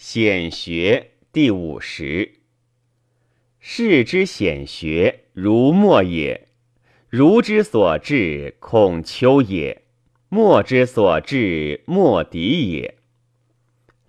显学第五十。士之显学，如墨也；儒之所至，孔丘也；墨之所至，墨翟也。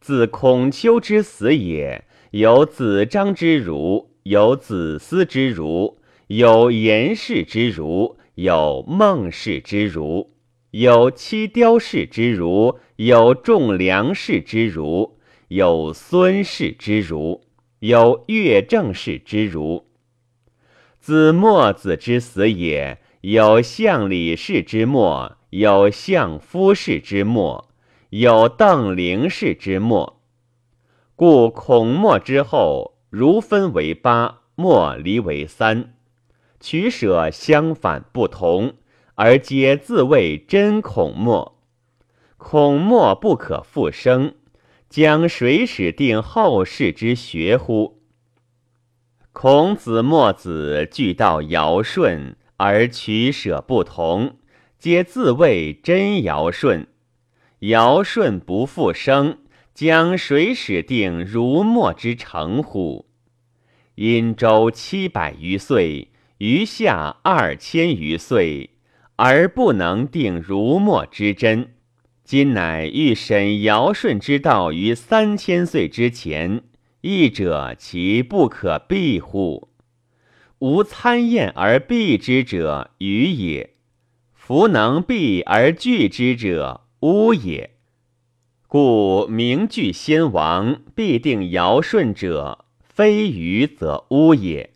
自孔丘之死也，有子张之儒，有子思之儒，有颜氏之儒，有孟氏之儒，有戚雕氏之儒，有仲梁氏之儒。有孙氏之儒，有乐正氏之儒。自墨子之死也，有相李氏之墨，有相夫氏之墨，有邓灵氏之墨。故孔墨之后，儒分为八，墨离为三，取舍相反不同，而皆自谓真孔墨。孔墨不可复生。将谁使定后世之学乎？孔子、墨子俱道尧舜，而取舍不同，皆自谓真尧舜。尧舜不复生，将谁使定儒墨之成乎？殷周七百余岁，余下二千余岁，而不能定儒墨之真。今乃欲审尧舜之道于三千岁之前，义者其不可避乎？无参验而避之者，愚也；弗能避而拒之者，巫也。故名惧先王，必定尧舜者，非愚则巫也。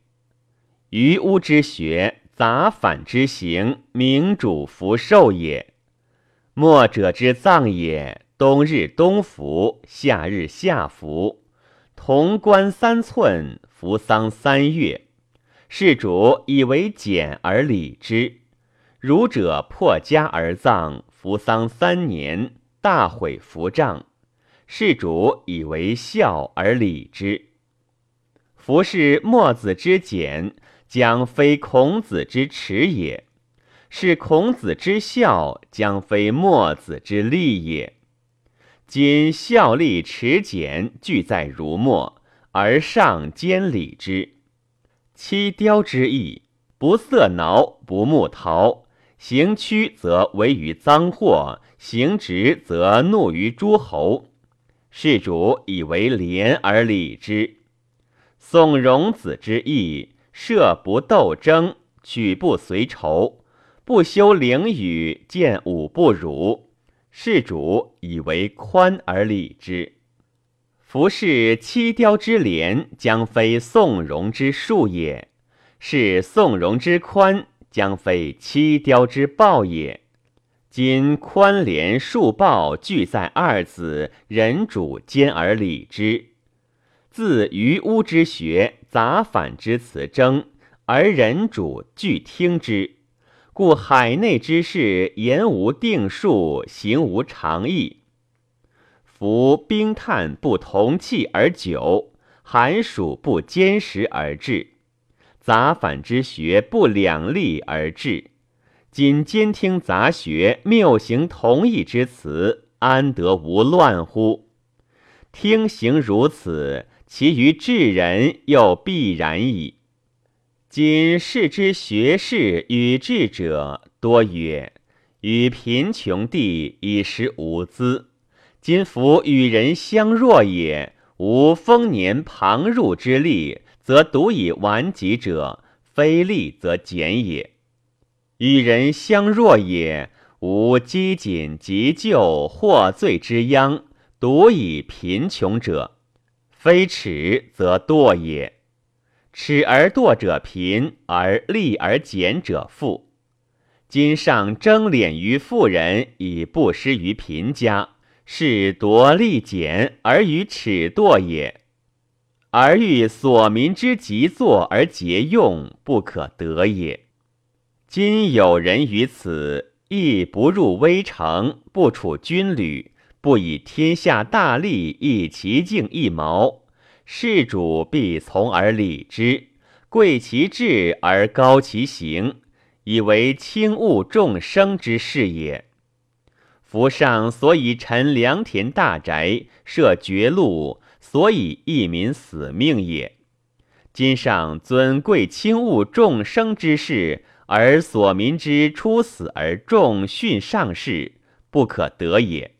于巫之学，杂反之行，明主福寿也。墨者之葬也，冬日冬服，夏日夏服，潼关三寸，服丧三月。事主以为简而礼之。儒者破家而葬，服丧三年，大毁服帐。事主以为孝而礼之。夫是墨子之简，将非孔子之耻也。是孔子之孝，将非墨子之利也。今孝立持简俱在儒墨，而上兼礼之。七雕之意，不色挠，不木陶，行曲则为于赃货，行直则怒于诸侯。事主以为廉而礼之。宋荣子之意，设不斗争，取不随仇。不修灵语，见武不辱，事主以为宽而礼之。夫是七雕之廉，将非宋荣之术也；是宋荣之宽，将非七雕之暴也。今宽廉术暴俱在二子，人主兼而礼之。自于巫之学，杂反之辞争，而人主俱听之。故海内之事，言无定数，行无常意。夫冰炭不同气而久，寒暑不坚实而至，杂反之学不两立而至。今兼听杂学，谬行同义之词，安得无乱乎？听行如此，其余治人又必然矣。今世之学士与智者多曰：与贫穷地以食无资。今夫与人相若也，无丰年旁入之力，则独以顽疾者，非利则简也。与人相若也，无饥谨急救获罪之殃，独以贫穷者，非耻则惰也。耻而惰者贫，而利而俭者富。今上争敛于富人，以不失于贫家，是夺利俭而与耻惰也。而欲所民之急作而节用，不可得也。今有人于此，亦不入微城，不处军旅，不以天下大利益其境一毛。事主必从而礼之，贵其志而高其行，以为轻物众生之事也。夫上所以陈良田大宅，设绝路，所以一民死命也。今上尊贵轻物众生之事，而所民之出死而重训上士，不可得也。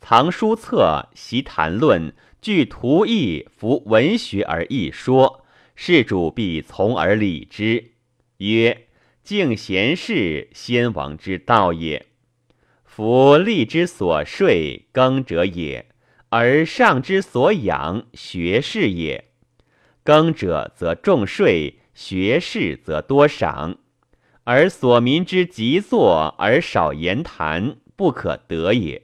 藏书册，习谈论，据图意，服文学而易说，事主必从而理之。曰：敬贤士，先王之道也。夫利之所税，耕者也；而上之所养，学士也。耕者则重税，学士则多赏，而所民之急作而少言谈，不可得也。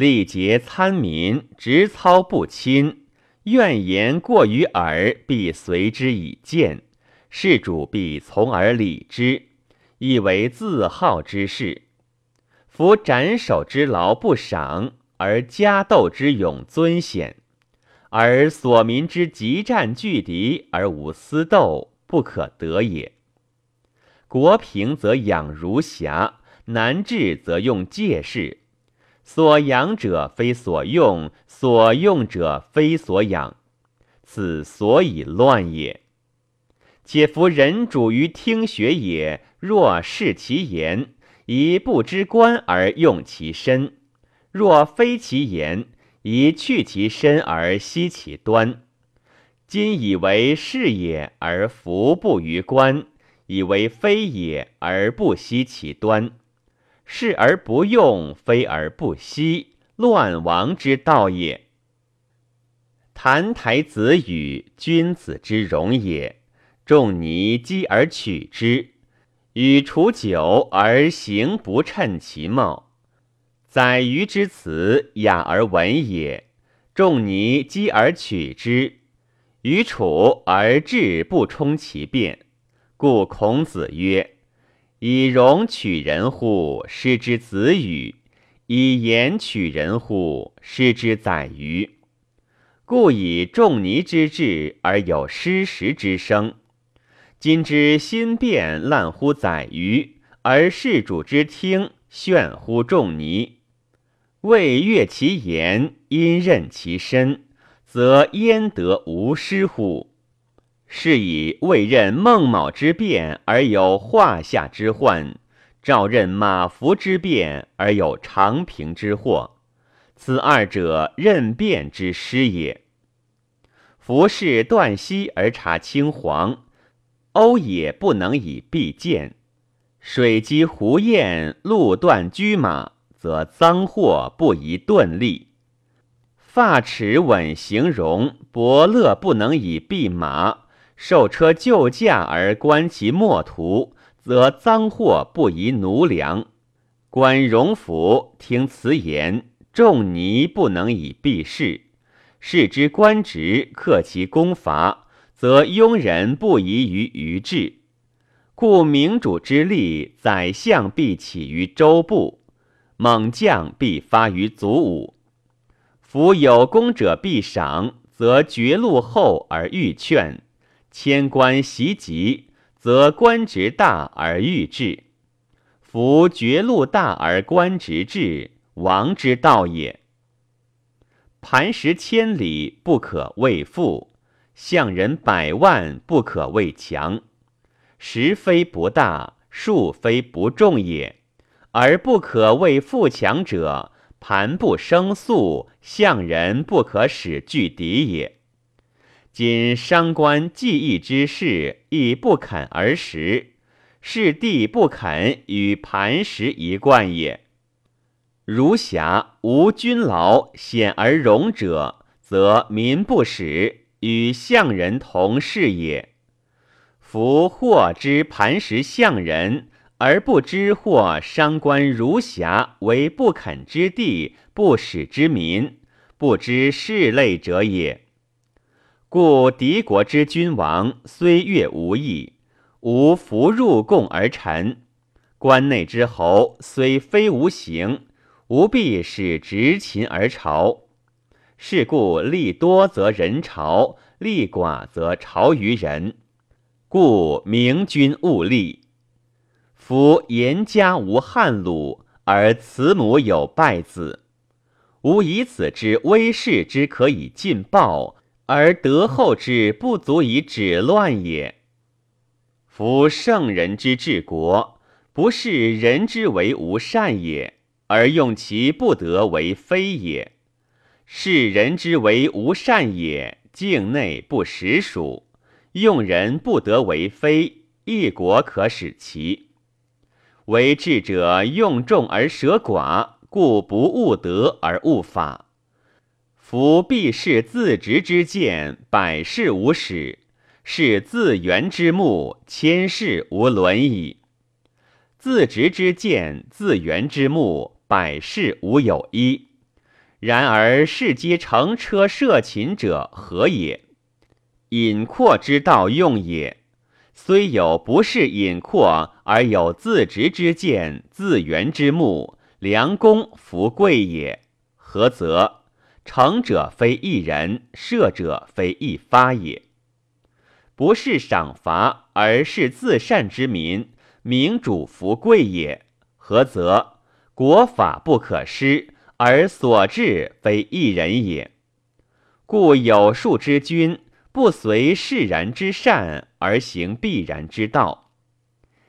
力竭参民，直操不亲，怨言过于耳，必随之以见。事主必从而理之，以为自好之事。夫斩首之劳不赏，而家斗之勇尊显。而所民之急战拒敌而无私斗，不可得也。国平则养儒侠，难治则用介士。所养者非所用，所用者非所养，此所以乱也。且夫人主于听学也，若视其言，以不知官而用其身；若非其言，以去其身而息其端，今以为是也而服不于官，以为非也而不息其端，是而不用，非而不息，乱亡之道也。澹台子语，君子之容也。仲尼积而取之，与处久而行不称其貌。宰予之辞雅而文也，仲尼积而取之，与处而志不充其变。故孔子曰：“以容取人乎？失之子语；以言取人乎？失之宰予。”故以仲尼之志而有失时之声。今之心变滥乎宰予，而事主之听炫乎仲尼。未悦其言，因任其身，则焉得无失乎？是以未任孟卯之变而有华夏之患，召任马服之变而有长平之祸。此二者任变之失也。夫是断溪而察青黄，欧也不能以避见；水击胡雁，路断车马。则赃货不宜钝利，发齿稳形容，伯乐不能以避马；受车就驾而观其末途，则赃货不宜奴粮。观荣府听辞言，仲尼不能以避事；视之官职，克其功伐，则庸人不宜于愚智。故明主之力，宰相必起于周部。猛将必发于卒伍，夫有功者必赏，则绝路后而欲劝；迁官袭击，则官职大而欲治。夫绝路大而官职至，王之道也。磐石千里，不可谓富；象人百万，不可谓强。石非不大，树非不重也。而不可谓富强者，盘不生粟，象人不可使拒敌也。今商官计议之事，亦不肯而食，是地不肯与磐石一贯也。如侠无君劳，险而荣者，则民不使，与相人同事也。夫获之磐石相人。而不知或商官如侠为不肯之地，不使之民，不知事类者也。故敌国之君王虽越无益，无福入贡而臣；关内之侯虽非无形，无必使执勤而朝。是故利多则人朝，利寡则朝于人。故明君勿立。夫严家无汉鲁，而慈母有败子。吾以此之威势之可以尽暴，而德厚之不足以止乱也。夫圣人之治国，不是人之为无善也，而用其不得为非也；是人之为无善也，境内不实属，用人不得为非，一国可使其。为智者用众而舍寡，故不务德而务法。夫必是自执之见，百事无始；是自圆之目，千事无伦矣。自执之见，自圆之目，百事无有一。然而世皆乘车涉禽者何也？隐阔之道用也。虽有不是隐阔而有自执之见、自圆之目，良公福贵也。何则？成者非一人，射者非一发也。不是赏罚而是自善之民，民主福贵也。何则？国法不可失，而所治非一人也。故有术之君。不随释然之善而行必然之道。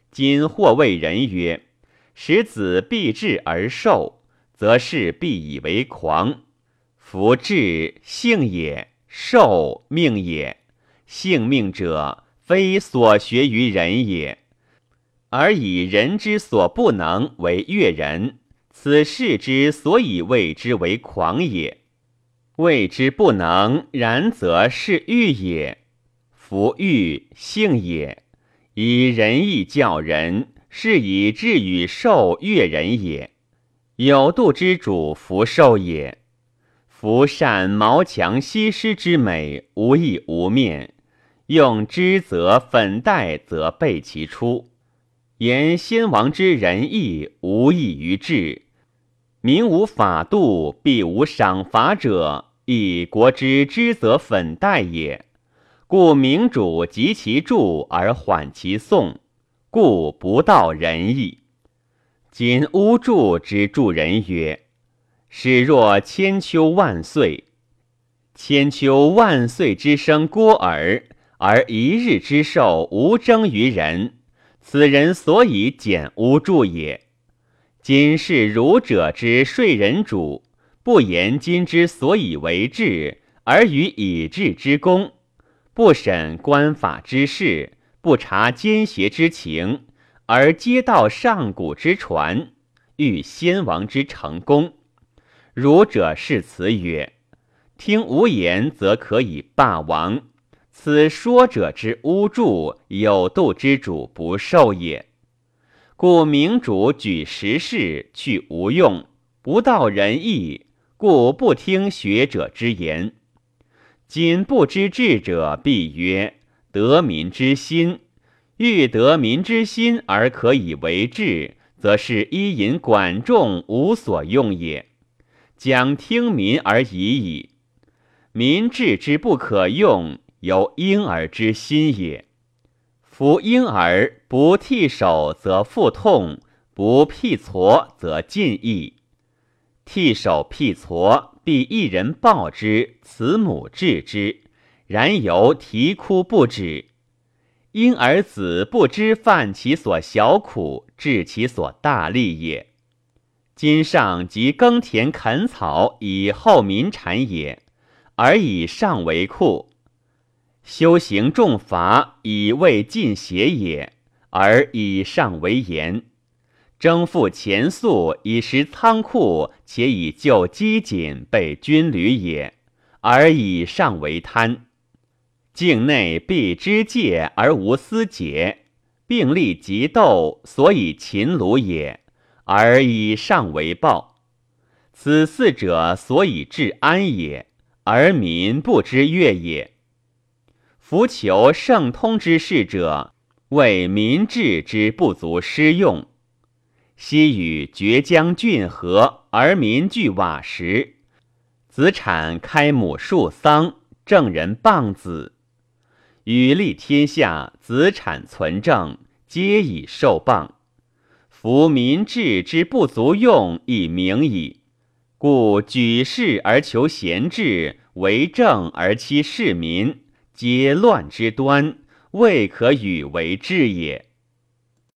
今或谓人曰：“使子必至而受，则是必以为狂。夫智性也，寿命也。性命者，非所学于人也，而以人之所不能为悦人，此事之所以谓之为狂也。”谓之不能，然则是欲也。夫欲性也，以仁义教人，是以智与寿悦人也。有度之主，福寿也。夫善毛强西施之美，无益无面；用之则粉黛，则备其出。言先王之仁义，无益于智。民无法度，必无赏罚者。以国之之则粉黛也，故明主及其助而缓其送，故不道仁义。今巫祝之助人曰：“始若千秋万岁，千秋万岁之生郭耳，而一日之寿无争于人，此人所以简无助也。今是儒者之睡人主。”不言今之所以为治，而与以治之功；不审官法之事，不察奸邪之情，而皆道上古之传，欲先王之成功。儒者是辞曰：“听无言，则可以霸王。”此说者之污助，有度之主不受也。故明主举时事，去无用，不道仁义。故不听学者之言。今不知智者，必曰得民之心。欲得民之心而可以为治，则是伊尹管仲无所用也。将听民而已矣。民治之不可用，由婴儿之心也。夫婴儿不剃手则腹痛，不辟痤则尽意。剃手辟痤，必一人报之，慈母治之，然犹啼哭不止。婴儿子不知犯其所小苦，治其所大利也。今上即耕田垦草以厚民产也，而以上为库；修行重罚以为尽邪也，而以上为严。征赋钱粟以食仓库，且以救饥馑备军旅也，而以上为贪。境内必知戒而无私节，并立极斗，所以勤虏也，而以上为报。此四者所以治安也，而民不知悦也。夫求圣通之事者，为民治之不足施用。昔与绝江郡河，而民聚瓦石；子产开亩树桑，正人谤子。与立天下，子产存政，皆以受谤。夫民智之不足用，以明矣。故举世而求贤治，为政而欺市民，皆乱之端，未可与为治也。